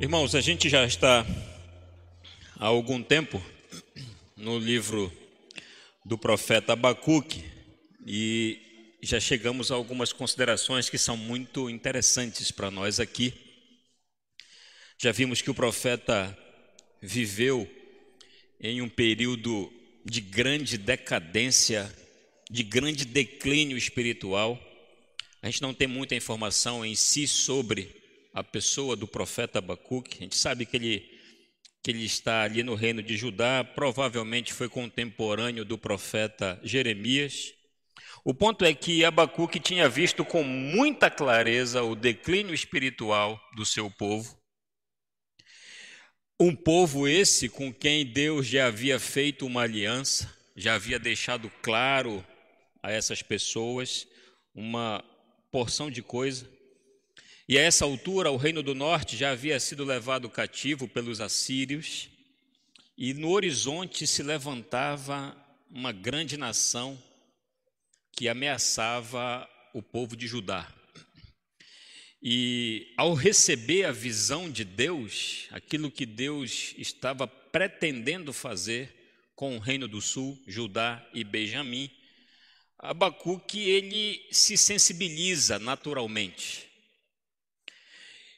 Irmãos, a gente já está há algum tempo no livro do profeta Abacuque e já chegamos a algumas considerações que são muito interessantes para nós aqui. Já vimos que o profeta viveu em um período de grande decadência, de grande declínio espiritual. A gente não tem muita informação em si sobre a pessoa do profeta Abacuque. A gente sabe que ele, que ele está ali no reino de Judá, provavelmente foi contemporâneo do profeta Jeremias. O ponto é que Abacuque tinha visto com muita clareza o declínio espiritual do seu povo. Um povo esse com quem Deus já havia feito uma aliança, já havia deixado claro a essas pessoas uma porção de coisa. E a essa altura, o reino do norte já havia sido levado cativo pelos assírios, e no horizonte se levantava uma grande nação que ameaçava o povo de Judá. E ao receber a visão de Deus, aquilo que Deus estava pretendendo fazer com o reino do sul, Judá e Benjamim, Abacuque ele se sensibiliza naturalmente.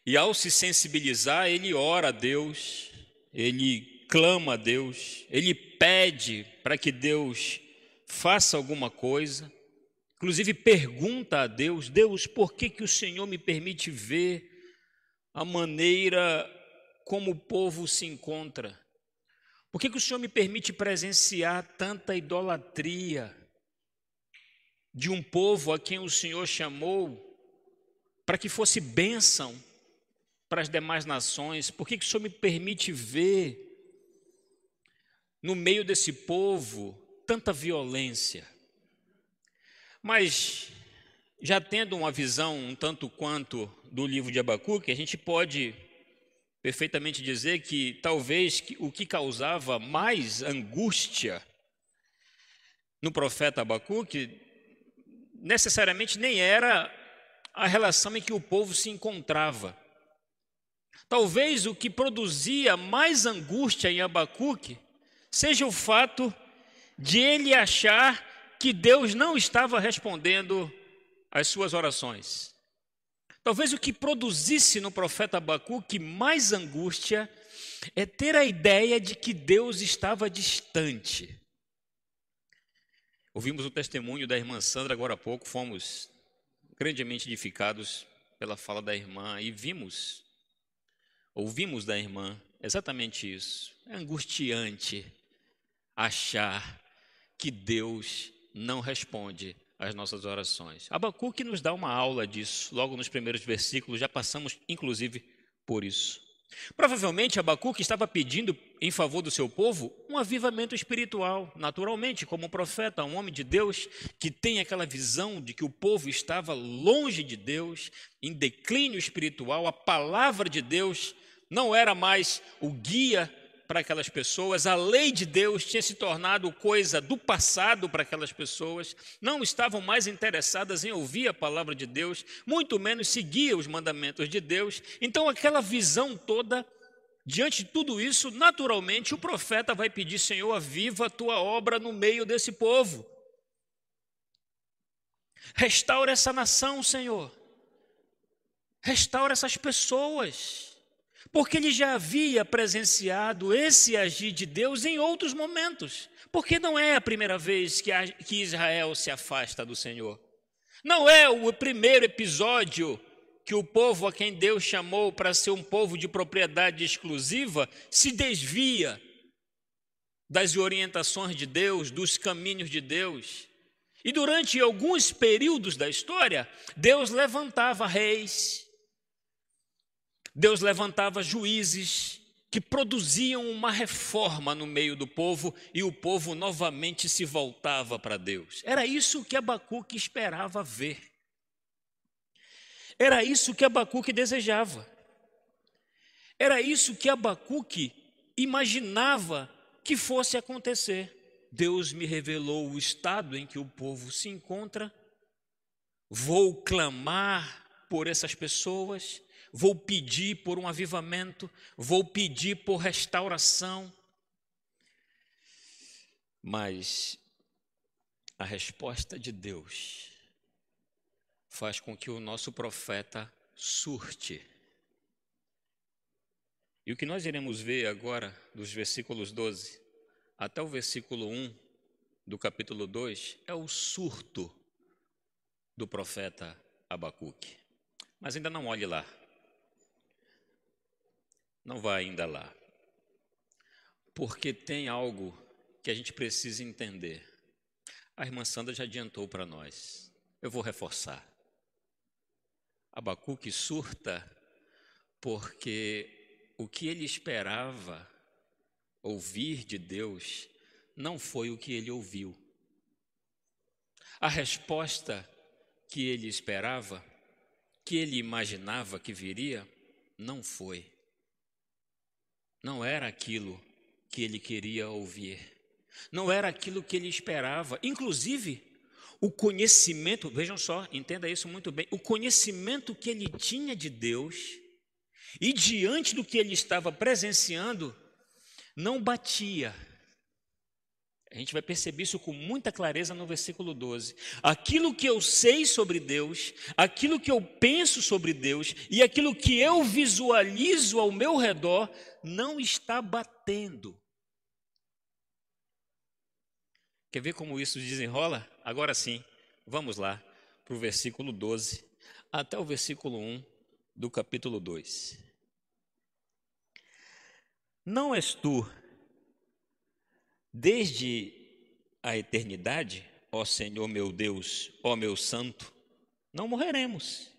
E ao se sensibilizar, ele ora a Deus, ele clama a Deus, ele pede para que Deus faça alguma coisa, inclusive pergunta a Deus: Deus, por que, que o Senhor me permite ver a maneira como o povo se encontra? Por que, que o Senhor me permite presenciar tanta idolatria de um povo a quem o Senhor chamou para que fosse bênção? Para as demais nações? Por que, que o Senhor me permite ver no meio desse povo tanta violência? Mas, já tendo uma visão um tanto quanto do livro de Abacuque, a gente pode perfeitamente dizer que talvez o que causava mais angústia no profeta Abacuque necessariamente nem era a relação em que o povo se encontrava. Talvez o que produzia mais angústia em Abacuque seja o fato de ele achar que Deus não estava respondendo às suas orações. Talvez o que produzisse no profeta Abacuque mais angústia é ter a ideia de que Deus estava distante. Ouvimos o testemunho da irmã Sandra agora há pouco, fomos grandemente edificados pela fala da irmã e vimos Ouvimos da irmã exatamente isso. É angustiante achar que Deus não responde às nossas orações. Abacuque nos dá uma aula disso, logo nos primeiros versículos, já passamos inclusive por isso. Provavelmente Abacuque estava pedindo em favor do seu povo um avivamento espiritual, naturalmente, como um profeta, um homem de Deus que tem aquela visão de que o povo estava longe de Deus, em declínio espiritual, a palavra de Deus não era mais o guia para aquelas pessoas, a lei de Deus tinha se tornado coisa do passado para aquelas pessoas, não estavam mais interessadas em ouvir a palavra de Deus, muito menos seguir os mandamentos de Deus. Então, aquela visão toda, diante de tudo isso, naturalmente o profeta vai pedir: Senhor, aviva a tua obra no meio desse povo. Restaura essa nação, Senhor. Restaura essas pessoas porque ele já havia presenciado esse agir de Deus em outros momentos. Porque não é a primeira vez que, Israel se afasta do Senhor. Não é o primeiro episódio que o povo a quem Deus chamou para ser um povo de propriedade exclusiva se desvia das orientações de Deus, dos caminhos de Deus. E durante alguns períodos da história, Deus levantava reis, Deus levantava juízes que produziam uma reforma no meio do povo e o povo novamente se voltava para Deus. Era isso que Abacuque esperava ver. Era isso que Abacuque desejava. Era isso que Abacuque imaginava que fosse acontecer. Deus me revelou o estado em que o povo se encontra. Vou clamar por essas pessoas, vou pedir por um avivamento, vou pedir por restauração. Mas a resposta de Deus faz com que o nosso profeta surte. E o que nós iremos ver agora, dos versículos 12 até o versículo 1 do capítulo 2, é o surto do profeta Abacuque. Mas ainda não olhe lá. Não vá ainda lá. Porque tem algo que a gente precisa entender. A irmã Sandra já adiantou para nós. Eu vou reforçar. Abacuque surta porque o que ele esperava ouvir de Deus não foi o que ele ouviu. A resposta que ele esperava, que ele imaginava que viria, não foi. Não era aquilo que ele queria ouvir. Não era aquilo que ele esperava. Inclusive, o conhecimento, vejam só, entenda isso muito bem, o conhecimento que ele tinha de Deus e diante do que ele estava presenciando, não batia. A gente vai perceber isso com muita clareza no versículo 12. Aquilo que eu sei sobre Deus, aquilo que eu penso sobre Deus e aquilo que eu visualizo ao meu redor não está batendo. Quer ver como isso desenrola? Agora sim, vamos lá para o versículo 12 até o versículo 1 do capítulo 2. Não és tu, desde a eternidade, ó Senhor meu Deus, ó meu Santo, não morreremos.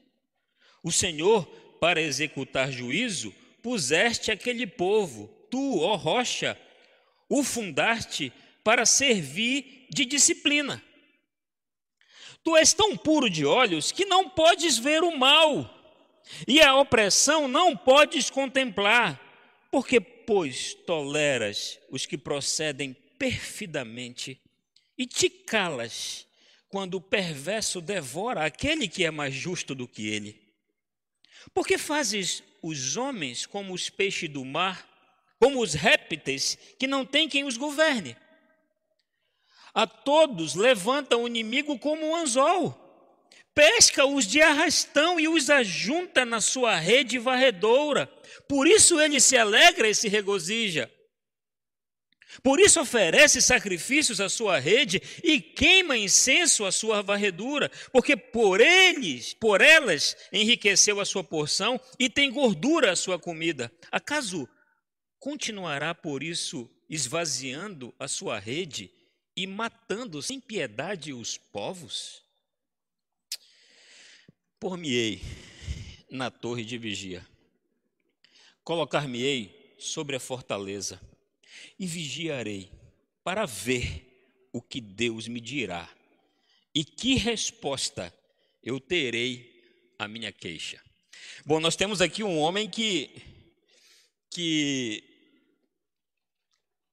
O Senhor, para executar juízo, puseste aquele povo, tu, ó rocha, o fundaste para servir de disciplina. Tu és tão puro de olhos que não podes ver o mal, e a opressão não podes contemplar, porque, pois, toleras os que procedem perfidamente e te calas quando o perverso devora aquele que é mais justo do que ele. Porque fazes os homens como os peixes do mar, como os répteis que não tem quem os governe. A todos levanta o inimigo como um anzol. Pesca-os de arrastão e os ajunta na sua rede varredoura. Por isso ele se alegra e se regozija. Por isso oferece sacrifícios à sua rede e queima incenso à sua varredura, porque por eles, por elas, enriqueceu a sua porção e tem gordura a sua comida. Acaso continuará por isso esvaziando a sua rede e matando sem piedade os povos? Por-me-ei na torre de vigia, colocar-me-ei sobre a fortaleza e vigiarei para ver o que Deus me dirá e que resposta eu terei à minha queixa. Bom, nós temos aqui um homem que que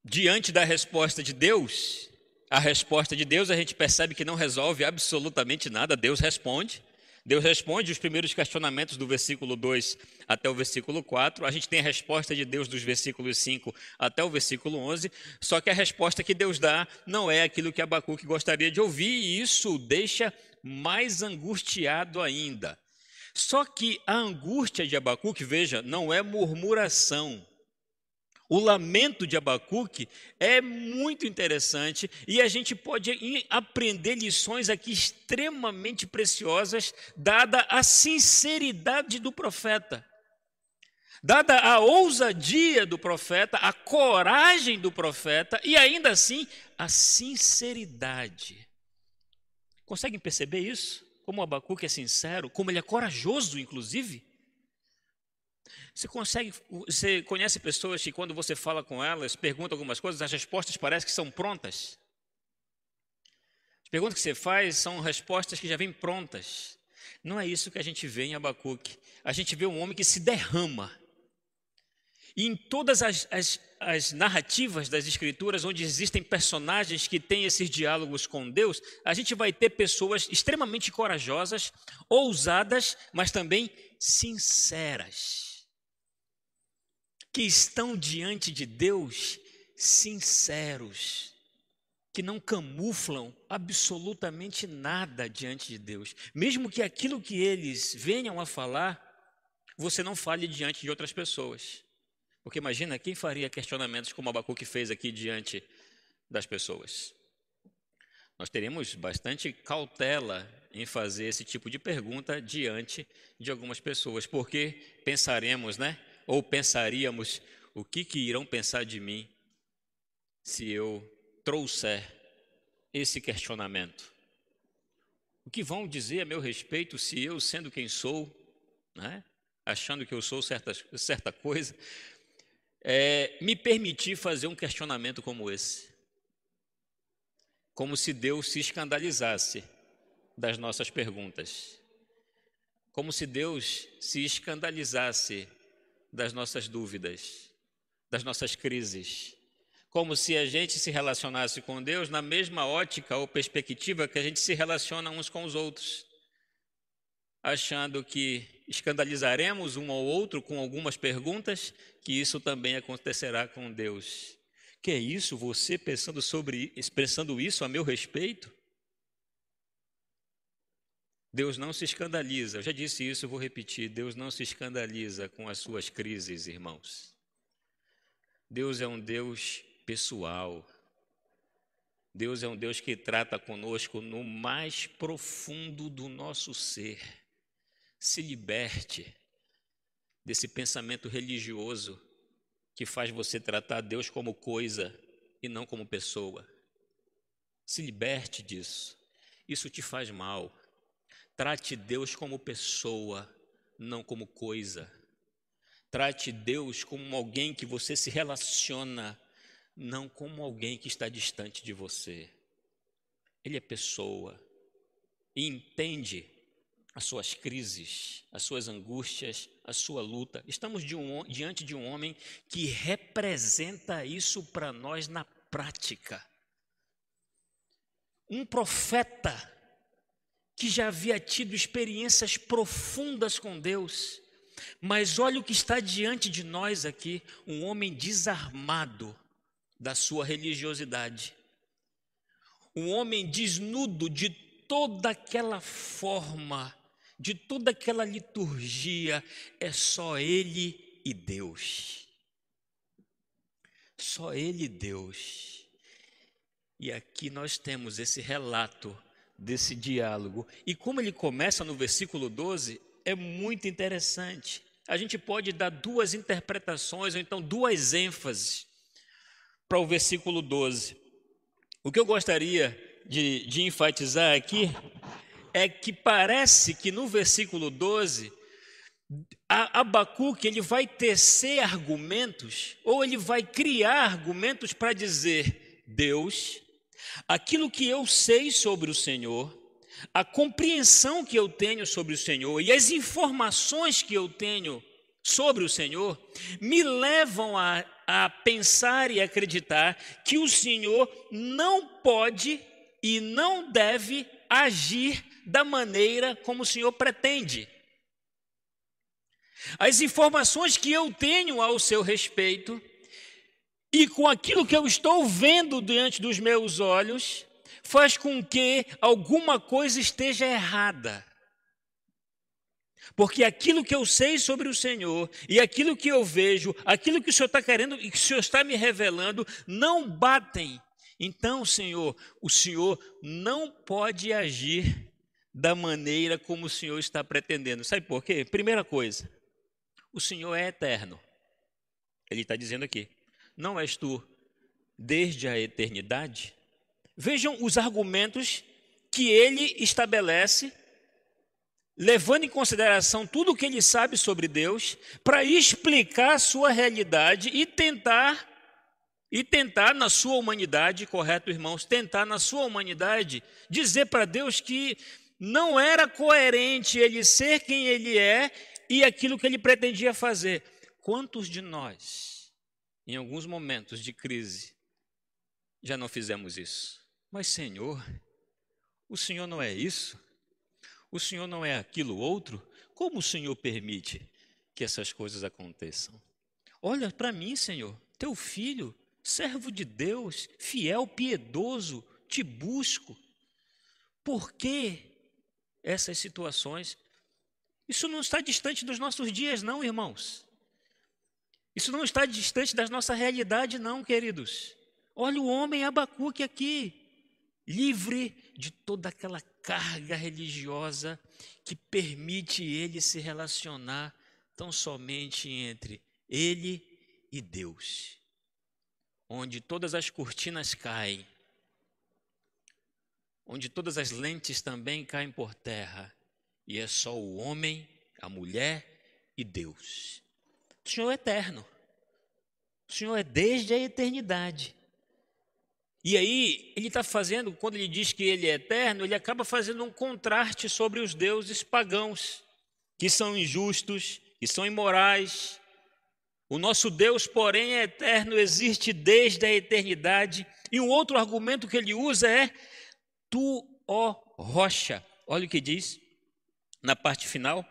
diante da resposta de Deus, a resposta de Deus, a gente percebe que não resolve absolutamente nada, Deus responde. Deus responde os primeiros questionamentos do versículo 2 até o versículo 4. A gente tem a resposta de Deus dos versículos 5 até o versículo 11. Só que a resposta que Deus dá não é aquilo que Abacuque gostaria de ouvir, e isso deixa mais angustiado ainda. Só que a angústia de Abacuque, veja, não é murmuração. O lamento de Abacuque é muito interessante e a gente pode aprender lições aqui extremamente preciosas, dada a sinceridade do profeta. Dada a ousadia do profeta, a coragem do profeta e ainda assim a sinceridade. Conseguem perceber isso? Como Abacuque é sincero, como ele é corajoso, inclusive? Você consegue, você conhece pessoas que quando você fala com elas, pergunta algumas coisas, as respostas parecem que são prontas. As perguntas que você faz são respostas que já vêm prontas. Não é isso que a gente vê em Abacuque. A gente vê um homem que se derrama. E em todas as, as, as, narrativas das Escrituras, onde existem personagens que têm esses diálogos com Deus, a gente vai ter pessoas extremamente corajosas, ousadas, mas também sinceras, que estão diante de Deus sinceros, que não camuflam absolutamente nada diante de Deus, mesmo que aquilo que eles venham a falar, você não fale diante de outras pessoas. Porque imagina quem faria questionamentos como Abacuque fez aqui diante das pessoas. Nós teríamos bastante cautela em fazer esse tipo de pergunta diante de algumas pessoas, porque pensaremos, né? Ou pensaríamos o que, que irão pensar de mim se eu trouxer esse questionamento. O que vão dizer a meu respeito se eu, sendo quem sou, né, achando que eu sou certa, certa coisa, é, me permitir fazer um questionamento como esse. Como se Deus se escandalizasse das nossas perguntas. Como se Deus se escandalizasse das nossas dúvidas, das nossas crises. Como se a gente se relacionasse com Deus na mesma ótica ou perspectiva que a gente se relaciona uns com os outros, achando que escandalizaremos um ao outro com algumas perguntas, que isso também acontecerá com Deus. Que é isso, você pensando sobre, expressando isso a meu respeito? Deus não se escandaliza, eu já disse isso, vou repetir: Deus não se escandaliza com as suas crises, irmãos. Deus é um Deus pessoal. Deus é um Deus que trata conosco no mais profundo do nosso ser se liberte desse pensamento religioso que faz você tratar Deus como coisa e não como pessoa. Se liberte disso. Isso te faz mal. Trate Deus como pessoa, não como coisa. Trate Deus como alguém que você se relaciona, não como alguém que está distante de você. Ele é pessoa e entende as suas crises, as suas angústias, a sua luta. Estamos de um, diante de um homem que representa isso para nós na prática. Um profeta que já havia tido experiências profundas com Deus, mas olha o que está diante de nós aqui: um homem desarmado da sua religiosidade, um homem desnudo de toda aquela forma de toda aquela liturgia, é só Ele e Deus. Só Ele e Deus. E aqui nós temos esse relato desse diálogo. E como ele começa no versículo 12, é muito interessante. A gente pode dar duas interpretações, ou então duas ênfases para o versículo 12. O que eu gostaria de, de enfatizar aqui é que parece que no versículo 12, Abacuque ele vai tecer argumentos, ou ele vai criar argumentos para dizer: Deus, aquilo que eu sei sobre o Senhor, a compreensão que eu tenho sobre o Senhor e as informações que eu tenho sobre o Senhor me levam a, a pensar e acreditar que o Senhor não pode e não deve agir da maneira como o Senhor pretende. As informações que eu tenho ao seu respeito e com aquilo que eu estou vendo diante dos meus olhos, faz com que alguma coisa esteja errada. Porque aquilo que eu sei sobre o Senhor e aquilo que eu vejo, aquilo que o Senhor está querendo e que o Senhor está me revelando, não batem. Então, Senhor, o Senhor não pode agir da maneira como o Senhor está pretendendo. Sabe por quê? Primeira coisa, o Senhor é eterno. Ele está dizendo aqui: não és tu desde a eternidade? Vejam os argumentos que ele estabelece, levando em consideração tudo o que ele sabe sobre Deus, para explicar sua realidade e tentar e tentar na sua humanidade, correto, irmãos, tentar na sua humanidade dizer para Deus que não era coerente ele ser quem ele é e aquilo que ele pretendia fazer. Quantos de nós, em alguns momentos de crise, já não fizemos isso? Mas, Senhor, o Senhor não é isso? O Senhor não é aquilo outro? Como o Senhor permite que essas coisas aconteçam? Olha para mim, Senhor, teu filho, servo de Deus, fiel, piedoso, te busco. Por que essas situações? Isso não está distante dos nossos dias, não, irmãos. Isso não está distante da nossa realidade, não, queridos. Olha o homem Abacuque aqui, livre de toda aquela carga religiosa que permite ele se relacionar tão somente entre ele e Deus, onde todas as cortinas caem, onde todas as lentes também caem por terra, e é só o homem, a mulher e Deus. O Senhor é eterno. O Senhor é desde a eternidade. E aí, ele está fazendo, quando ele diz que ele é eterno, ele acaba fazendo um contraste sobre os deuses pagãos, que são injustos, que são imorais. O nosso Deus, porém, é eterno, existe desde a eternidade. E um outro argumento que ele usa é: Tu, ó rocha. Olha o que diz na parte final.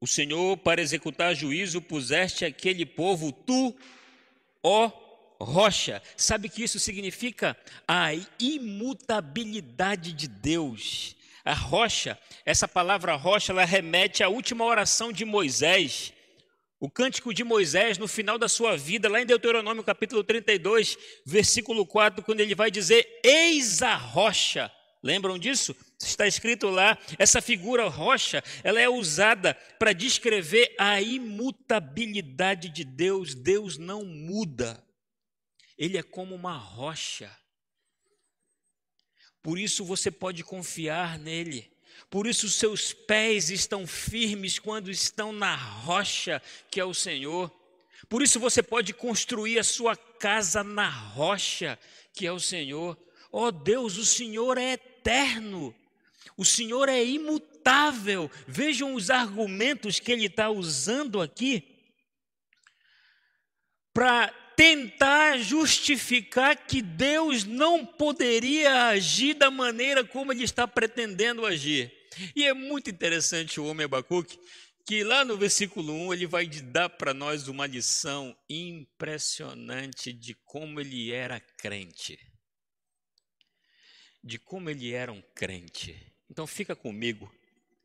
O Senhor, para executar juízo, puseste aquele povo, tu, ó rocha. Sabe que isso significa a imutabilidade de Deus. A rocha, essa palavra rocha, ela remete à última oração de Moisés. O cântico de Moisés, no final da sua vida, lá em Deuteronômio capítulo 32, versículo 4, quando ele vai dizer: Eis a rocha. Lembram disso? Está escrito lá, essa figura rocha, ela é usada para descrever a imutabilidade de Deus. Deus não muda. Ele é como uma rocha. Por isso você pode confiar nele. Por isso seus pés estão firmes quando estão na rocha que é o Senhor. Por isso você pode construir a sua casa na rocha que é o Senhor. Ó oh Deus, o Senhor é eterno. O Senhor é imutável. Vejam os argumentos que ele está usando aqui para tentar justificar que Deus não poderia agir da maneira como ele está pretendendo agir. E é muito interessante o homem Abacuque, que lá no versículo 1 ele vai dar para nós uma lição impressionante de como ele era crente. De como ele era um crente. Então fica comigo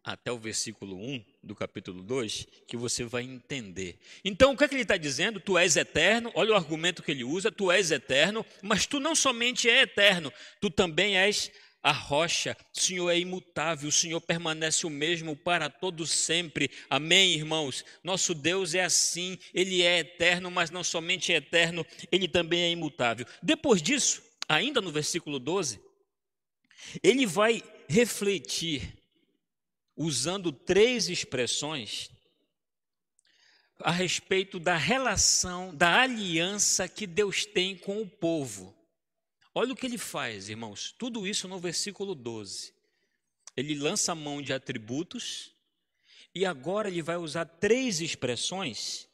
até o versículo 1 do capítulo 2, que você vai entender. Então, o que, é que ele está dizendo? Tu és eterno, olha o argumento que ele usa: tu és eterno, mas tu não somente é eterno, tu também és a rocha, o Senhor é imutável, o Senhor permanece o mesmo para todos sempre. Amém, irmãos? Nosso Deus é assim, ele é eterno, mas não somente é eterno, ele também é imutável. Depois disso, ainda no versículo 12, ele vai refletir usando três expressões a respeito da relação, da aliança que Deus tem com o povo. Olha o que ele faz, irmãos, tudo isso no versículo 12. Ele lança a mão de atributos e agora ele vai usar três expressões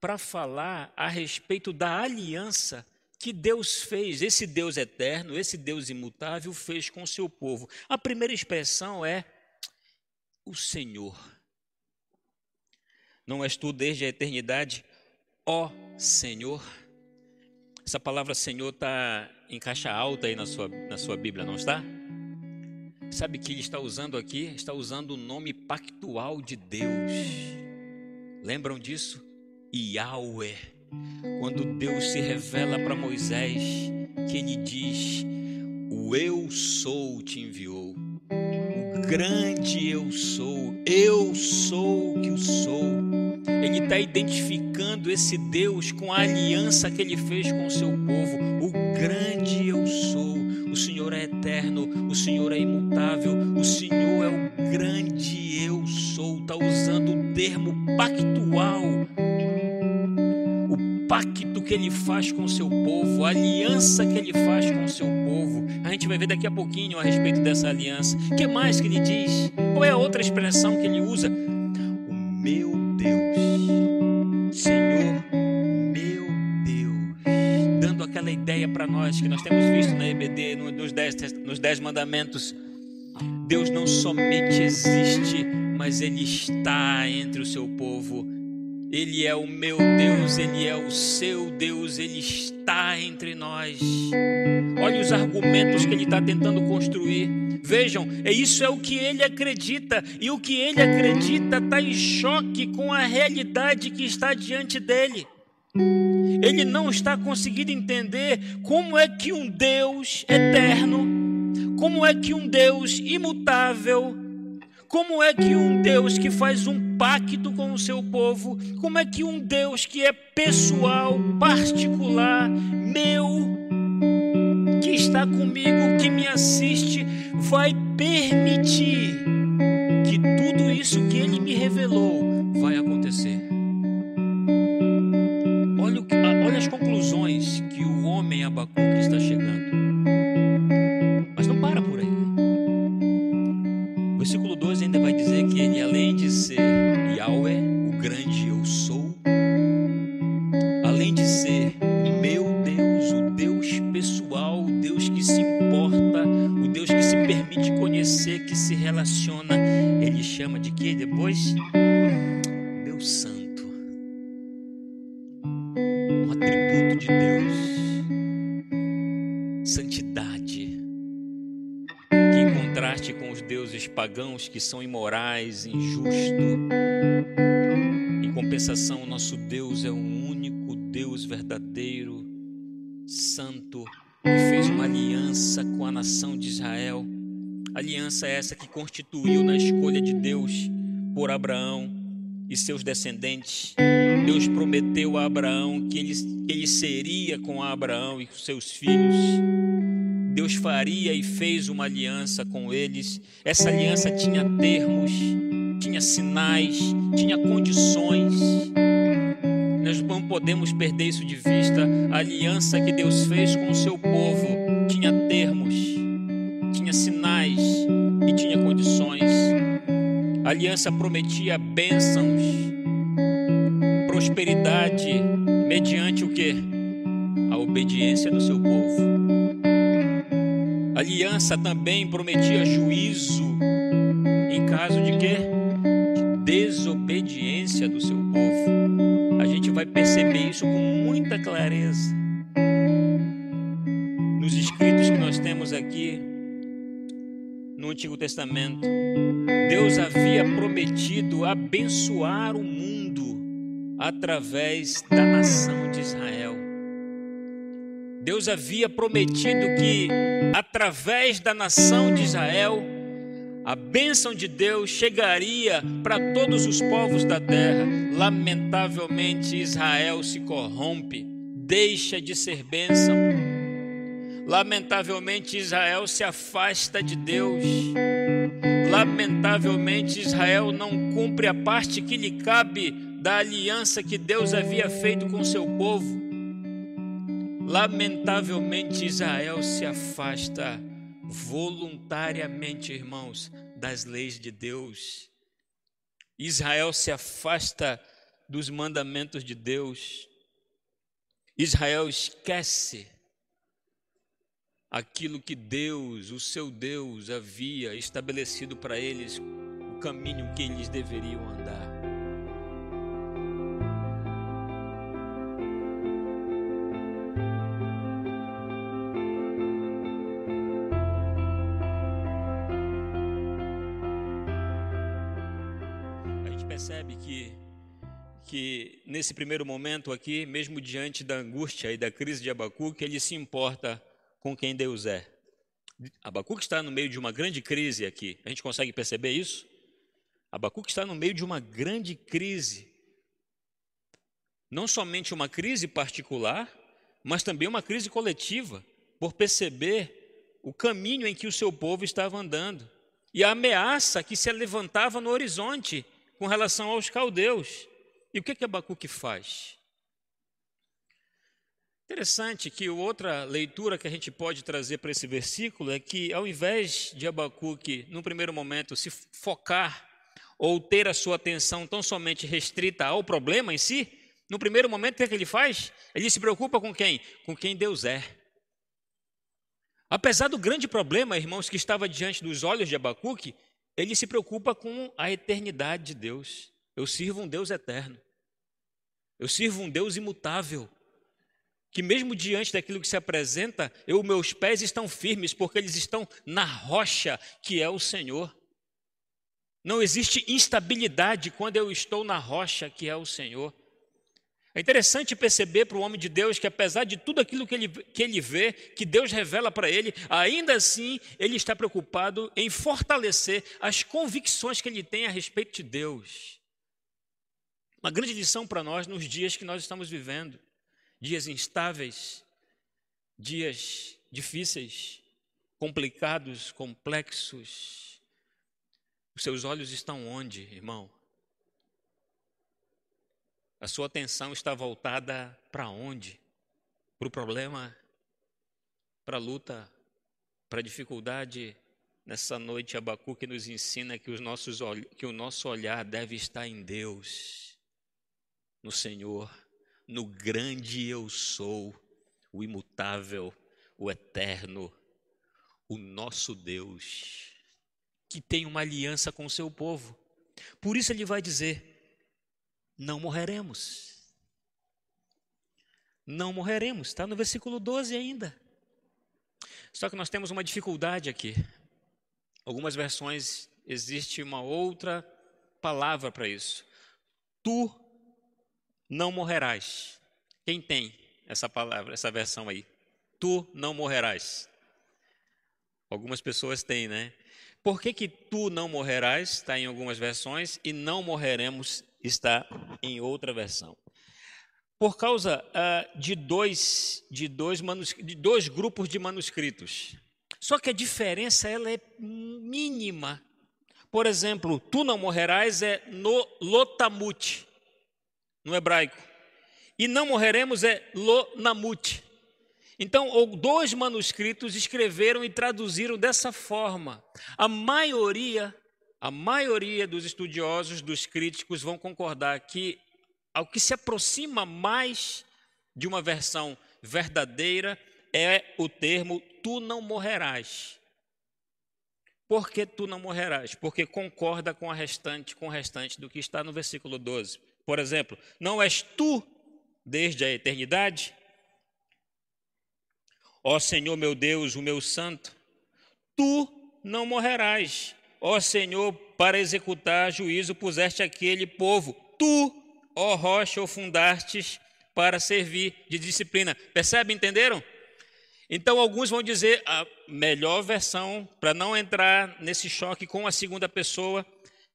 para falar a respeito da aliança que Deus fez, esse Deus eterno, esse Deus imutável fez com o seu povo. A primeira expressão é o Senhor. Não és tu desde a eternidade, ó Senhor? Essa palavra Senhor está em caixa alta aí na sua, na sua Bíblia, não está? Sabe que ele está usando aqui? Está usando o nome pactual de Deus. Lembram disso? Yahweh. Quando Deus se revela para Moisés, que ele diz: O eu sou te enviou grande eu sou, eu sou o que eu sou. Ele está identificando esse Deus com a aliança que ele fez com o seu povo. O grande eu sou. O Senhor é eterno, o Senhor é imutável, o Senhor é o grande eu sou. Está usando o termo pactual pacto que ele faz com o seu povo, a aliança que ele faz com o seu povo. A gente vai ver daqui a pouquinho a respeito dessa aliança. O que mais que ele diz? Qual é a outra expressão que ele usa? O meu Deus, Senhor, meu Deus. Dando aquela ideia para nós que nós temos visto na EBD, nos dez, nos dez mandamentos. Deus não somente existe, mas Ele está entre o seu povo ele é o meu Deus, Ele é o seu Deus, Ele está entre nós. Olha os argumentos que Ele está tentando construir. Vejam, isso é o que ele acredita, e o que ele acredita está em choque com a realidade que está diante dele. Ele não está conseguindo entender como é que um Deus eterno, como é que um Deus imutável, como é que um Deus que faz um pacto com o seu povo, como é que um Deus que é pessoal, particular, meu, que está comigo, que me assiste, vai permitir que tudo isso que ele me revelou vai acontecer. Olha, olha as conclusões que o homem Abacuque está chegando. Relaciona, ele chama de quê depois? Meu santo. Um atributo de Deus. Santidade. Que em contraste com os deuses pagãos que são imorais, injustos. Em compensação, nosso Deus é um único Deus verdadeiro, santo, que fez uma aliança com a nação de Israel. Aliança essa que constituiu na escolha de Deus por Abraão e seus descendentes. Deus prometeu a Abraão que ele, ele seria com Abraão e com seus filhos. Deus faria e fez uma aliança com eles. Essa aliança tinha termos, tinha sinais, tinha condições. Nós não podemos perder isso de vista. A aliança que Deus fez com o seu povo tinha termos, A aliança prometia bênçãos, prosperidade, mediante o que? A obediência do seu povo. A aliança também prometia juízo em caso de quê? De desobediência do seu povo a gente vai perceber isso com muita clareza nos escritos que nós temos aqui no Antigo Testamento. Deus havia prometido abençoar o mundo através da nação de Israel. Deus havia prometido que através da nação de Israel a bênção de Deus chegaria para todos os povos da terra. Lamentavelmente, Israel se corrompe, deixa de ser bênção. Lamentavelmente, Israel se afasta de Deus. Lamentavelmente, Israel não cumpre a parte que lhe cabe da aliança que Deus havia feito com seu povo. Lamentavelmente, Israel se afasta voluntariamente, irmãos, das leis de Deus. Israel se afasta dos mandamentos de Deus. Israel esquece aquilo que Deus, o seu Deus, havia estabelecido para eles, o caminho que eles deveriam andar. percebe que, que nesse primeiro momento aqui, mesmo diante da angústia e da crise de Abacuque, ele se importa com quem Deus é. Abacuque está no meio de uma grande crise aqui. A gente consegue perceber isso? Abacuque está no meio de uma grande crise. Não somente uma crise particular, mas também uma crise coletiva, por perceber o caminho em que o seu povo estava andando e a ameaça que se levantava no horizonte com relação aos caldeus. E o que, que Abacuque faz? Interessante que outra leitura que a gente pode trazer para esse versículo é que, ao invés de Abacuque, no primeiro momento, se focar ou ter a sua atenção tão somente restrita ao problema em si, No primeiro momento, o que, é que ele faz? Ele se preocupa com quem? Com quem Deus é. Apesar do grande problema, irmãos, que estava diante dos olhos de Abacuque, ele se preocupa com a eternidade de Deus. Eu sirvo um Deus eterno. Eu sirvo um Deus imutável. Que mesmo diante daquilo que se apresenta, eu, meus pés estão firmes, porque eles estão na rocha que é o Senhor. Não existe instabilidade quando eu estou na rocha que é o Senhor. É interessante perceber para o homem de Deus que, apesar de tudo aquilo que ele, que ele vê, que Deus revela para ele, ainda assim ele está preocupado em fortalecer as convicções que ele tem a respeito de Deus. Uma grande lição para nós nos dias que nós estamos vivendo dias instáveis, dias difíceis, complicados, complexos. Os seus olhos estão onde, irmão? A sua atenção está voltada para onde? Para o problema, para a luta, para a dificuldade. Nessa noite, Abacuque nos ensina que, os nossos, que o nosso olhar deve estar em Deus, no Senhor, no grande eu sou, o imutável, o eterno, o nosso Deus, que tem uma aliança com o seu povo. Por isso ele vai dizer: não morreremos. Não morreremos, está no versículo 12 ainda. Só que nós temos uma dificuldade aqui. Algumas versões existe uma outra palavra para isso. Tu não morrerás. Quem tem essa palavra, essa versão aí? Tu não morrerás. Algumas pessoas têm, né? Por que, que tu não morrerás? Está em algumas versões, e não morreremos está em outra versão. Por causa uh, de, dois, de, dois de dois grupos de manuscritos. Só que a diferença ela é mínima. Por exemplo, tu não morrerás é no Lotamut, no hebraico. E não morreremos é Lonamut. Então, dois manuscritos escreveram e traduziram dessa forma. A maioria a maioria dos estudiosos, dos críticos, vão concordar que ao que se aproxima mais de uma versão verdadeira é o termo tu não morrerás. Por que tu não morrerás? Porque concorda com a restante, com o restante do que está no versículo 12. Por exemplo, não és tu desde a eternidade? Ó Senhor meu Deus, o meu santo, tu não morrerás ó Senhor, para executar juízo puseste aquele povo. Tu, ó rocha, o fundastes para servir de disciplina. Percebe, entenderam? Então, alguns vão dizer a melhor versão, para não entrar nesse choque com a segunda pessoa,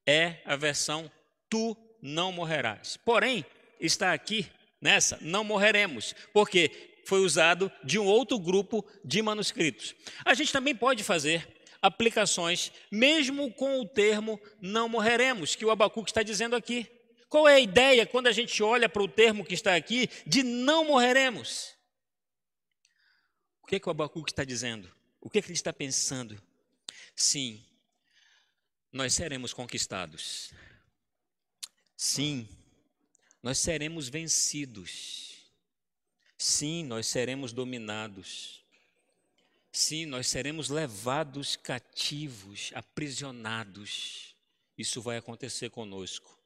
é a versão tu não morrerás. Porém, está aqui nessa, não morreremos, porque foi usado de um outro grupo de manuscritos. A gente também pode fazer aplicações, mesmo com o termo não morreremos, que o Abacuque está dizendo aqui. Qual é a ideia quando a gente olha para o termo que está aqui de não morreremos? O que, é que o Abacuque está dizendo? O que, é que ele está pensando? Sim, nós seremos conquistados. Sim, nós seremos vencidos. Sim, nós seremos dominados. Sim, nós seremos levados cativos, aprisionados. Isso vai acontecer conosco,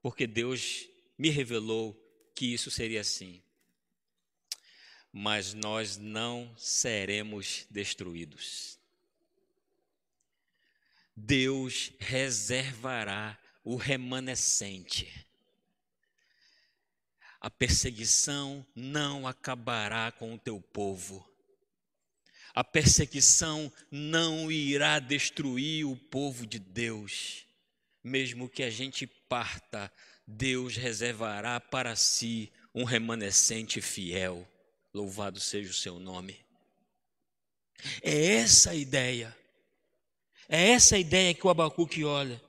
porque Deus me revelou que isso seria assim. Mas nós não seremos destruídos. Deus reservará o remanescente. A perseguição não acabará com o teu povo a perseguição não irá destruir o povo de Deus. Mesmo que a gente parta, Deus reservará para si um remanescente fiel. Louvado seja o seu nome. É essa a ideia. É essa a ideia que o Abacuque olha.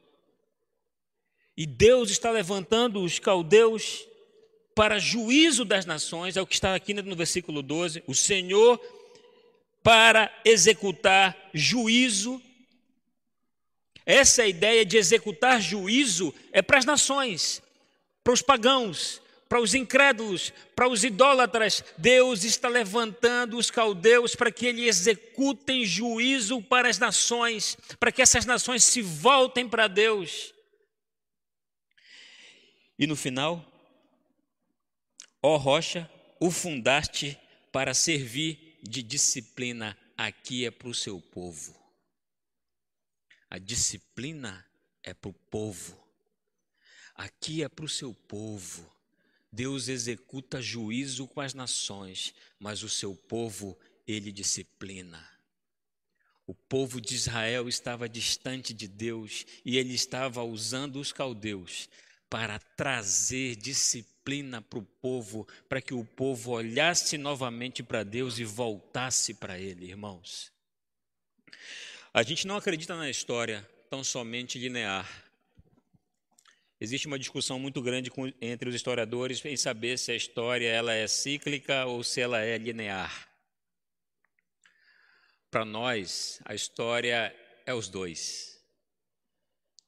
E Deus está levantando os caldeus para juízo das nações, é o que está aqui no versículo 12. O Senhor para executar juízo. Essa ideia de executar juízo é para as nações, para os pagãos, para os incrédulos, para os idólatras, Deus está levantando os caldeus para que eles executem juízo para as nações, para que essas nações se voltem para Deus. E no final, ó rocha, o fundaste para servir de disciplina, aqui é para o seu povo. A disciplina é para o povo. Aqui é para o seu povo. Deus executa juízo com as nações, mas o seu povo ele disciplina. O povo de Israel estava distante de Deus e ele estava usando os caldeus para trazer disciplina para o povo, para que o povo olhasse novamente para Deus e voltasse para Ele, irmãos. A gente não acredita na história tão somente linear. Existe uma discussão muito grande com, entre os historiadores em saber se a história ela é cíclica ou se ela é linear. Para nós, a história é os dois.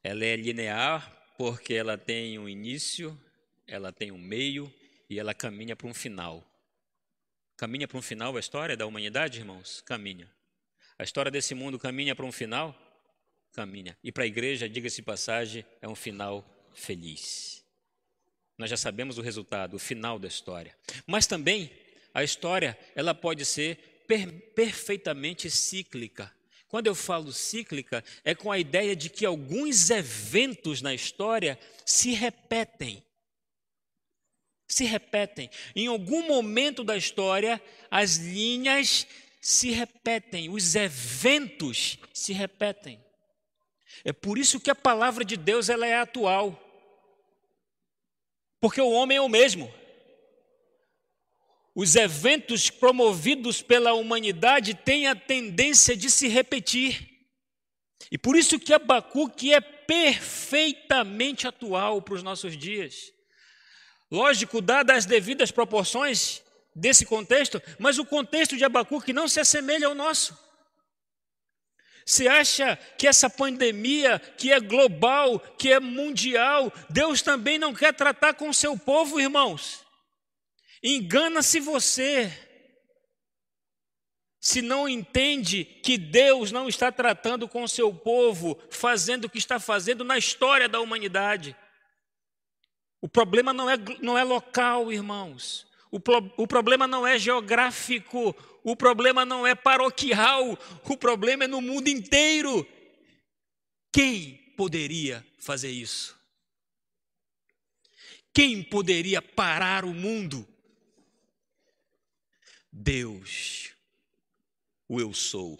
Ela é linear porque ela tem um início, ela tem um meio e ela caminha para um final. Caminha para um final a história da humanidade, irmãos? Caminha. A história desse mundo caminha para um final? Caminha. E para a igreja, diga-se passagem, é um final feliz. Nós já sabemos o resultado, o final da história. Mas também a história, ela pode ser per perfeitamente cíclica. Quando eu falo cíclica, é com a ideia de que alguns eventos na história se repetem. Se repetem. Em algum momento da história, as linhas se repetem, os eventos se repetem. É por isso que a palavra de Deus ela é atual. Porque o homem é o mesmo. Os eventos promovidos pela humanidade têm a tendência de se repetir. E por isso que Abacuque é perfeitamente atual para os nossos dias. Lógico, dadas as devidas proporções desse contexto, mas o contexto de Abacuque não se assemelha ao nosso. Você acha que essa pandemia, que é global, que é mundial, Deus também não quer tratar com o seu povo, irmãos? Engana-se você, se não entende que Deus não está tratando com o seu povo, fazendo o que está fazendo na história da humanidade. O problema não é, não é local, irmãos. O, pro, o problema não é geográfico, o problema não é paroquial, o problema é no mundo inteiro. Quem poderia fazer isso? Quem poderia parar o mundo? Deus, o eu sou,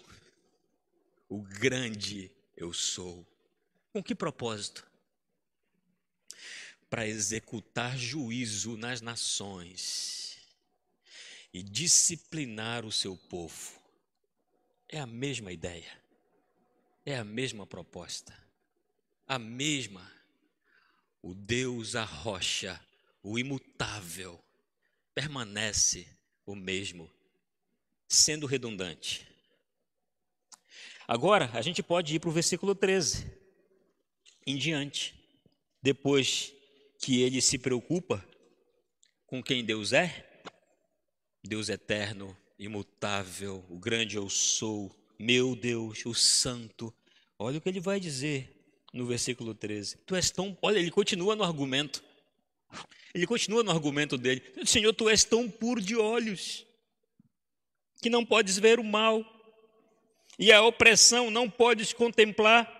o grande eu sou. Com que propósito? Para executar juízo nas nações e disciplinar o seu povo. É a mesma ideia, é a mesma proposta, a mesma. O Deus, a rocha, o imutável, permanece o mesmo, sendo redundante. Agora, a gente pode ir para o versículo 13 em diante. Depois que ele se preocupa com quem Deus é, Deus eterno, imutável, o grande eu sou, meu Deus, o santo. Olha o que ele vai dizer no versículo 13. Tu és tão. Olha, ele continua no argumento. Ele continua no argumento dele. Senhor, tu és tão puro de olhos que não podes ver o mal e a opressão não podes contemplar.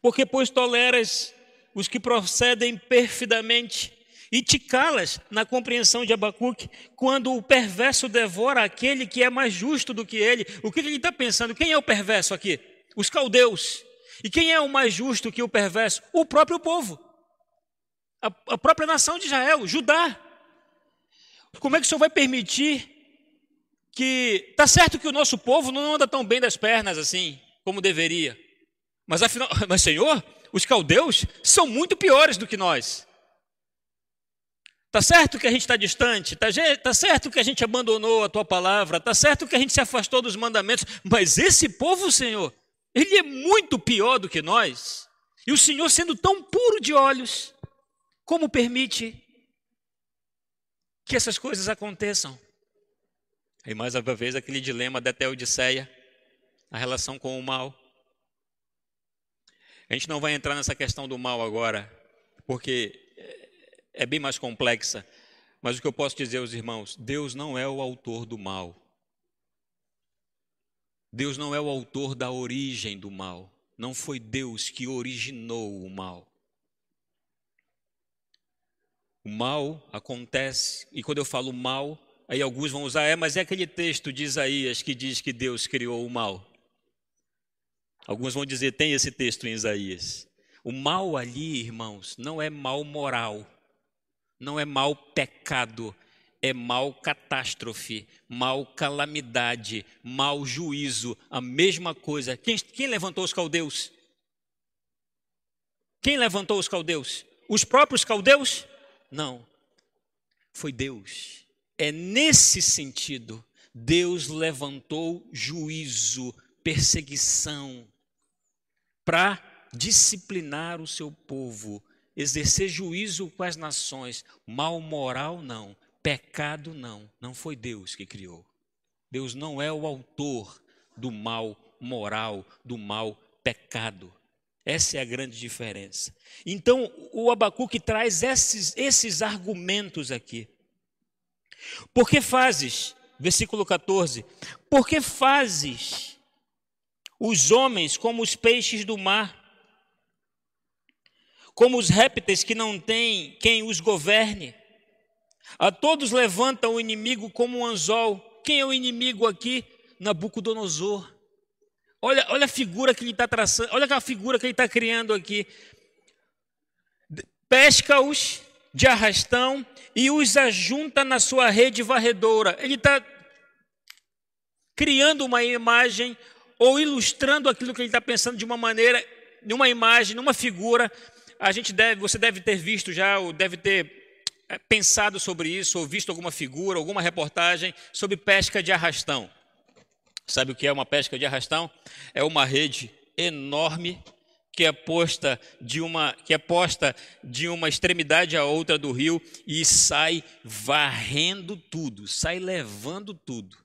Porque, pois, toleras os que procedem perfidamente e te calas na compreensão de Abacuque, quando o perverso devora aquele que é mais justo do que ele. O que ele está pensando? Quem é o perverso aqui? Os caldeus. E quem é o mais justo que o perverso? O próprio povo. A, a própria nação de Israel, Judá. Como é que o Senhor vai permitir que. Está certo que o nosso povo não anda tão bem das pernas assim, como deveria. Mas afinal, mas Senhor, os caldeus são muito piores do que nós. Está certo que a gente está distante, está tá certo que a gente abandonou a tua palavra, está certo que a gente se afastou dos mandamentos, mas esse povo, Senhor, ele é muito pior do que nós. E o Senhor, sendo tão puro de olhos, como permite que essas coisas aconteçam. E mais uma vez aquele dilema da Teodiceia, a relação com o mal. A gente não vai entrar nessa questão do mal agora, porque é bem mais complexa. Mas o que eu posso dizer aos irmãos, Deus não é o autor do mal. Deus não é o autor da origem do mal. Não foi Deus que originou o mal. O mal acontece, e quando eu falo mal, aí alguns vão usar, é, mas é aquele texto de Isaías que diz que Deus criou o mal. Alguns vão dizer, tem esse texto em Isaías. O mal ali, irmãos, não é mal moral, não é mal pecado, é mal catástrofe, mal calamidade, mal juízo, a mesma coisa. Quem, quem levantou os caldeus? Quem levantou os caldeus? Os próprios caldeus? Não. Foi Deus. É nesse sentido. Deus levantou juízo, perseguição, para disciplinar o seu povo, exercer juízo com as nações. Mal moral, não. Pecado, não. Não foi Deus que criou. Deus não é o autor do mal moral, do mal pecado. Essa é a grande diferença. Então, o Abacuque traz esses, esses argumentos aqui. Por que fazes, versículo 14, por que fazes os homens como os peixes do mar, como os répteis que não têm quem os governe? A todos levanta o inimigo como um anzol. Quem é o inimigo aqui? Nabucodonosor. Olha, olha a figura que ele está traçando, olha a figura que ele está criando aqui. Pesca-os de arrastão e os ajunta na sua rede varredora. Ele está criando uma imagem ou ilustrando aquilo que ele está pensando de uma maneira, numa imagem, numa figura. A gente deve, você deve ter visto já, ou deve ter eh, pensado sobre isso, ou visto alguma figura, alguma reportagem sobre pesca de arrastão. Sabe o que é uma pesca de arrastão? É uma rede enorme que é posta de uma que é posta de uma extremidade a outra do rio e sai varrendo tudo, sai levando tudo.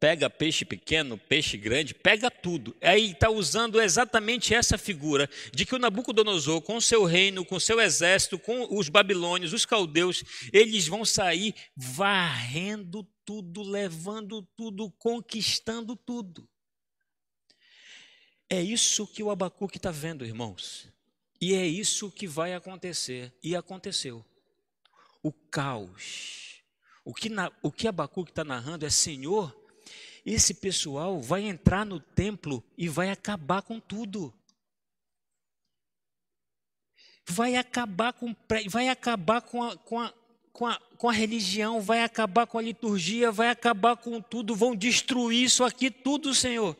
Pega peixe pequeno, peixe grande, pega tudo. Aí está usando exatamente essa figura de que o Nabucodonosor, com seu reino, com seu exército, com os babilônios, os caldeus, eles vão sair varrendo tudo, levando tudo, conquistando tudo. É isso que o Abacuque está vendo, irmãos. E é isso que vai acontecer. E aconteceu. O caos. O que, na, o que Abacuque está narrando é: Senhor, esse pessoal vai entrar no templo e vai acabar com tudo. Vai acabar com, vai acabar com a, com a, com a, com a religião, vai acabar com a liturgia, vai acabar com tudo, vão destruir isso aqui tudo, Senhor.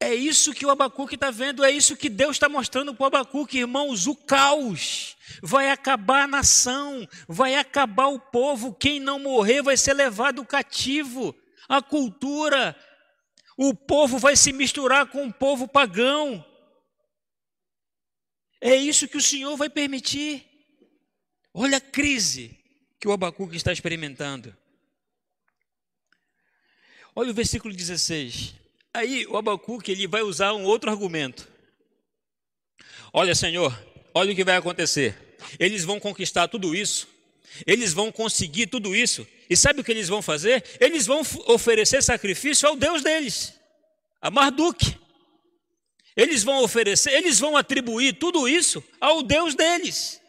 É isso que o Abacuque está vendo, é isso que Deus está mostrando para o Abacuque, irmãos, o caos. Vai acabar a nação, vai acabar o povo, quem não morrer vai ser levado cativo. A cultura, o povo vai se misturar com o povo pagão. É isso que o Senhor vai permitir. Olha a crise que o Abacuque está experimentando. Olha o versículo 16. Aí o Abacuque ele vai usar um outro argumento. Olha, Senhor, olha o que vai acontecer. Eles vão conquistar tudo isso. Eles vão conseguir tudo isso. E sabe o que eles vão fazer? Eles vão oferecer sacrifício ao Deus deles, a Marduk. Eles vão oferecer, eles vão atribuir tudo isso ao Deus deles.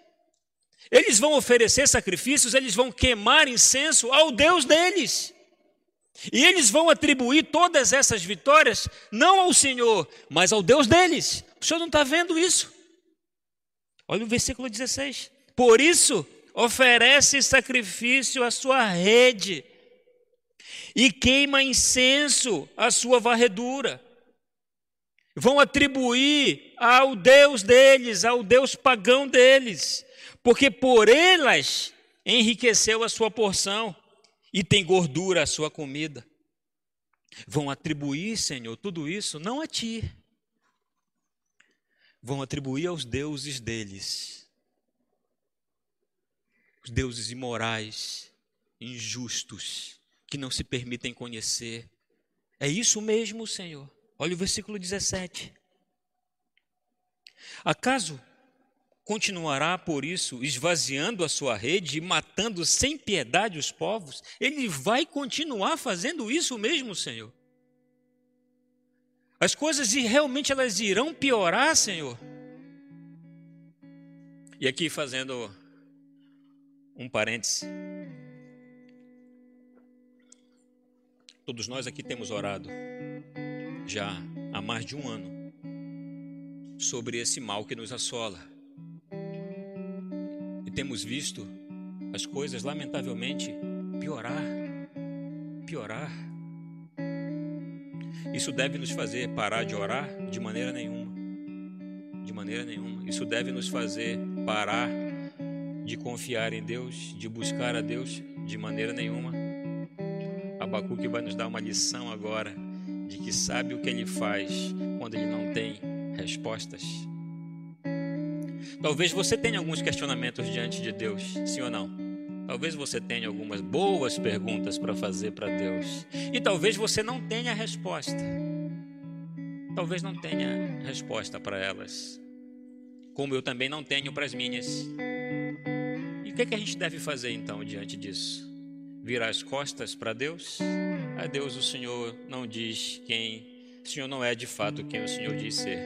Eles vão oferecer sacrifícios, eles vão queimar incenso ao Deus deles. E eles vão atribuir todas essas vitórias não ao Senhor, mas ao Deus deles. O Senhor não está vendo isso? Olha o versículo 16. Por isso, oferece sacrifício à sua rede e queima incenso à sua varredura. Vão atribuir ao Deus deles, ao Deus pagão deles, porque por elas enriqueceu a sua porção e tem gordura a sua comida. Vão atribuir, Senhor, tudo isso não a ti. Vão atribuir aos deuses deles. deuses imorais, injustos, que não se permitem conhecer. É isso mesmo, Senhor. Olha o versículo 17. Acaso continuará, por isso, esvaziando a sua rede e matando sem piedade os povos? Ele vai continuar fazendo isso mesmo, Senhor. As coisas realmente elas irão piorar, Senhor. E aqui fazendo um parêntese. Todos nós aqui temos orado já há mais de um ano sobre esse mal que nos assola. E temos visto as coisas, lamentavelmente, piorar. Piorar. Isso deve nos fazer parar de orar? De maneira nenhuma. De maneira nenhuma. Isso deve nos fazer parar de confiar em Deus, de buscar a Deus? De maneira nenhuma. Abacuque vai nos dar uma lição agora de que sabe o que ele faz quando ele não tem respostas. Talvez você tenha alguns questionamentos diante de Deus, sim ou não? Talvez você tenha algumas boas perguntas para fazer para Deus. E talvez você não tenha resposta. Talvez não tenha resposta para elas. Como eu também não tenho para as minhas. E o que, é que a gente deve fazer então diante disso? Virar as costas para Deus? A Deus o Senhor não diz quem o Senhor não é de fato quem o Senhor diz ser.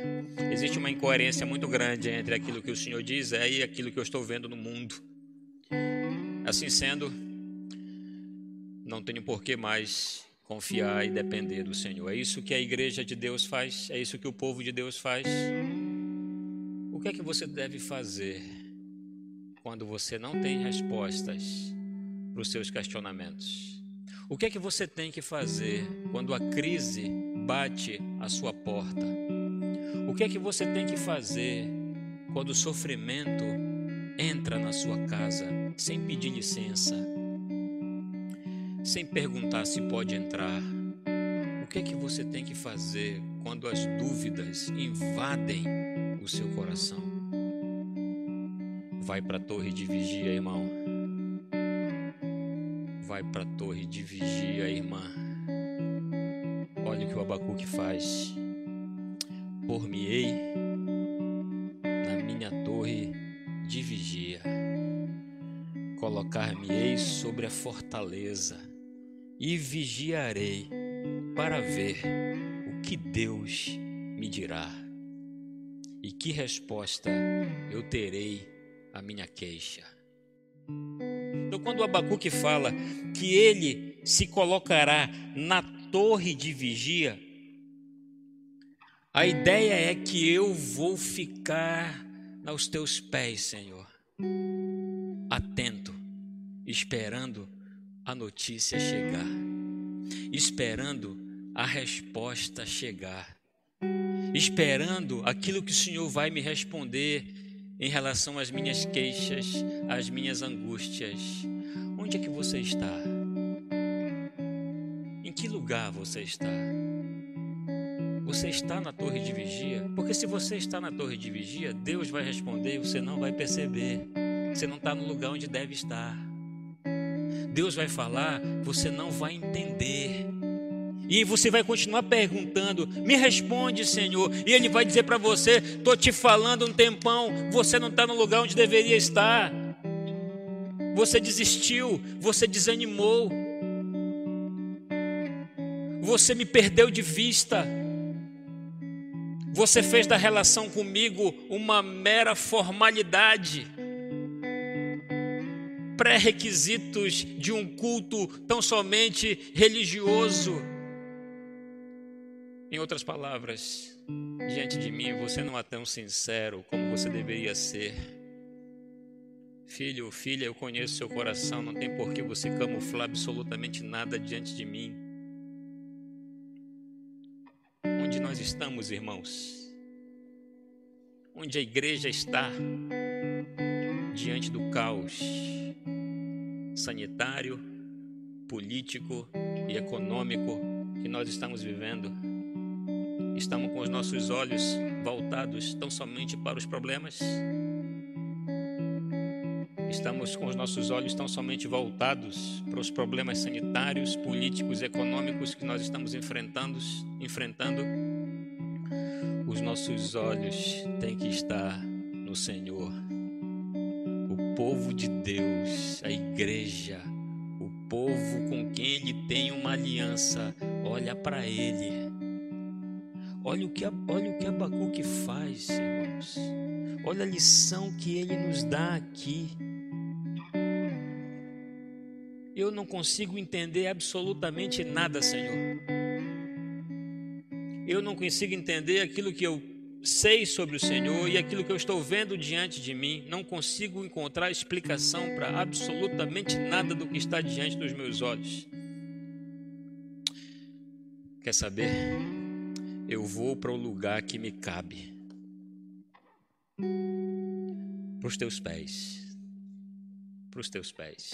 Existe uma incoerência muito grande entre aquilo que o Senhor diz é e aquilo que eu estou vendo no mundo. Assim sendo, não tenho por que mais confiar e depender do Senhor. É isso que a igreja de Deus faz, é isso que o povo de Deus faz. O que é que você deve fazer quando você não tem respostas para os seus questionamentos? O que é que você tem que fazer quando a crise bate à sua porta? O que é que você tem que fazer quando o sofrimento entra na sua casa sem pedir licença, sem perguntar se pode entrar? O que é que você tem que fazer quando as dúvidas invadem o seu coração? Vai para a torre de vigia, irmão vai para a torre de vigia, irmã. Olha o que o Abacuque faz. Por-me-ei na minha torre de vigia, colocar-me-ei sobre a fortaleza e vigiarei para ver o que Deus me dirá e que resposta eu terei à minha queixa. Então, quando o Abacuque fala que ele se colocará na torre de vigia, a ideia é que eu vou ficar aos teus pés, Senhor, atento, esperando a notícia chegar, esperando a resposta chegar, esperando aquilo que o Senhor vai me responder em relação às minhas queixas, às minhas angústias. Onde é que você está? Em que lugar você está? Você está na torre de vigia? Porque se você está na torre de vigia, Deus vai responder e você não vai perceber. Você não está no lugar onde deve estar. Deus vai falar, você não vai entender. E você vai continuar perguntando: Me responde, Senhor. E Ele vai dizer para você: Estou te falando um tempão, você não está no lugar onde deveria estar. Você desistiu, você desanimou, você me perdeu de vista. Você fez da relação comigo uma mera formalidade pré-requisitos de um culto tão somente religioso. Em outras palavras, diante de mim você não é tão sincero como você deveria ser. Filho, filha, eu conheço seu coração, não tem por que você camuflar absolutamente nada diante de mim. Onde nós estamos, irmãos? Onde a igreja está diante do caos sanitário, político e econômico que nós estamos vivendo? Estamos com os nossos olhos voltados tão somente para os problemas? Estamos com os nossos olhos tão somente voltados para os problemas sanitários, políticos, econômicos que nós estamos enfrentando, enfrentando, os nossos olhos têm que estar no Senhor. O povo de Deus, a igreja, o povo com quem ele tem uma aliança, olha para ele. Olha o que, olha o que Abacuque faz, irmãos. Olha a lição que ele nos dá aqui. Eu não consigo entender absolutamente nada, Senhor. Eu não consigo entender aquilo que eu sei sobre o Senhor e aquilo que eu estou vendo diante de mim. Não consigo encontrar explicação para absolutamente nada do que está diante dos meus olhos. Quer saber? Eu vou para o lugar que me cabe para os teus pés. Para os teus pés.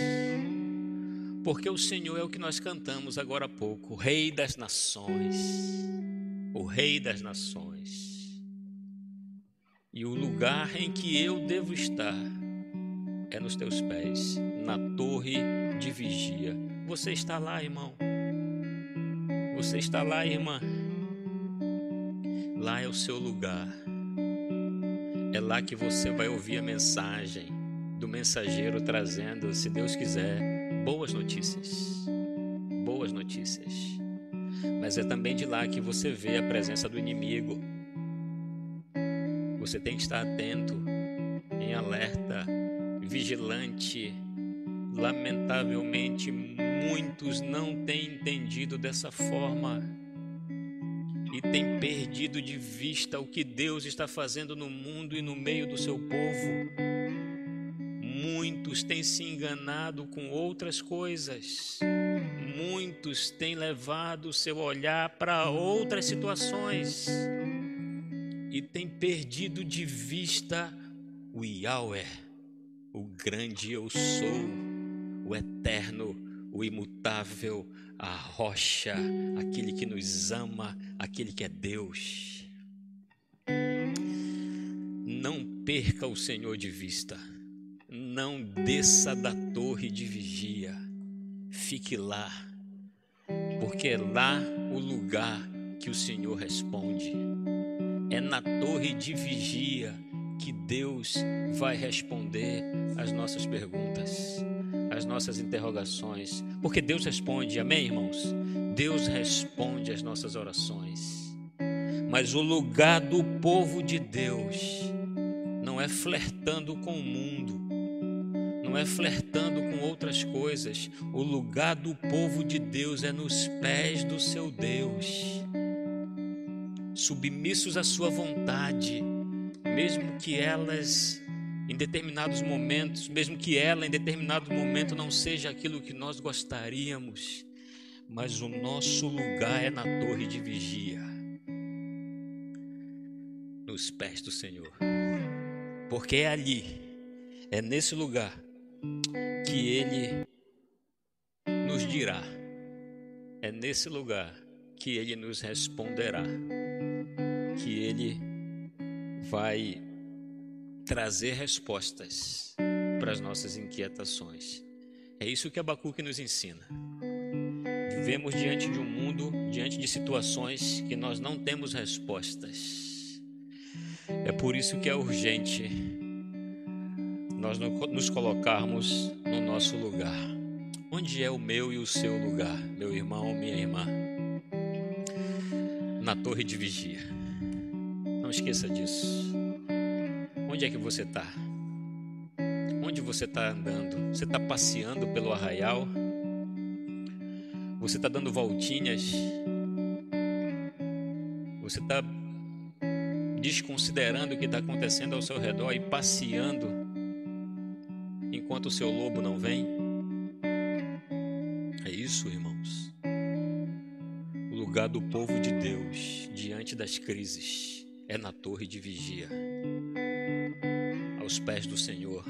Porque o Senhor é o que nós cantamos agora há pouco, o Rei das Nações. O Rei das Nações. E o lugar em que eu devo estar é nos teus pés, na torre de vigia. Você está lá, irmão. Você está lá, irmã. Lá é o seu lugar. É lá que você vai ouvir a mensagem do mensageiro trazendo, se Deus quiser, boas notícias. Boas notícias. Mas é também de lá que você vê a presença do inimigo. Você tem que estar atento, em alerta, vigilante. Lamentavelmente, muitos não têm entendido dessa forma e tem perdido de vista o que Deus está fazendo no mundo e no meio do seu povo. Muitos têm se enganado com outras coisas. Muitos têm levado seu olhar para outras situações e têm perdido de vista o Yahweh, o grande eu sou, o eterno, o imutável, a rocha, aquele que nos ama, aquele que é Deus. Não perca o Senhor de vista, não desça da torre de vigia, fique lá, porque é lá o lugar que o Senhor responde. É na torre de vigia que Deus vai responder as nossas perguntas as nossas interrogações, porque Deus responde, amém, irmãos? Deus responde às nossas orações. Mas o lugar do povo de Deus não é flertando com o mundo, não é flertando com outras coisas. O lugar do povo de Deus é nos pés do seu Deus, submissos à sua vontade, mesmo que elas em determinados momentos, mesmo que ela em determinado momento não seja aquilo que nós gostaríamos, mas o nosso lugar é na torre de vigia, nos pés do Senhor, porque é ali, é nesse lugar que Ele nos dirá, é nesse lugar que Ele nos responderá, que Ele vai trazer respostas para as nossas inquietações. É isso que Abacuque nos ensina. Vivemos diante de um mundo, diante de situações que nós não temos respostas. É por isso que é urgente nós nos colocarmos no nosso lugar. Onde é o meu e o seu lugar, meu irmão, minha irmã? Na torre de vigia. Não esqueça disso. Onde é que você está? Onde você está andando? Você está passeando pelo arraial? Você está dando voltinhas? Você está desconsiderando o que está acontecendo ao seu redor e passeando enquanto o seu lobo não vem? É isso, irmãos. O lugar do povo de Deus diante das crises é na torre de vigia aos pés do Senhor,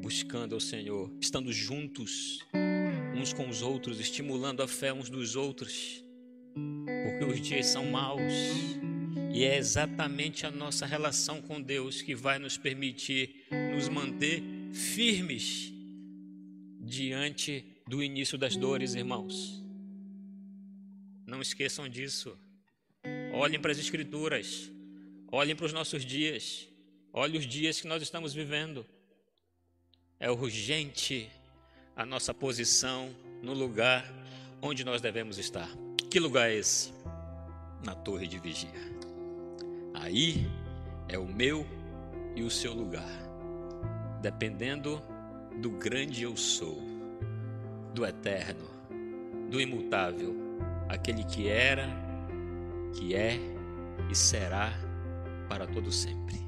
buscando ao Senhor, estando juntos uns com os outros, estimulando a fé uns dos outros, porque os dias são maus e é exatamente a nossa relação com Deus que vai nos permitir nos manter firmes diante do início das dores, irmãos. Não esqueçam disso. Olhem para as Escrituras, olhem para os nossos dias, olhem os dias que nós estamos vivendo. É urgente a nossa posição no lugar onde nós devemos estar. Que lugar é esse? Na torre de vigia. Aí é o meu e o seu lugar, dependendo do grande eu sou, do eterno, do imutável, aquele que era, que é e será para todo sempre.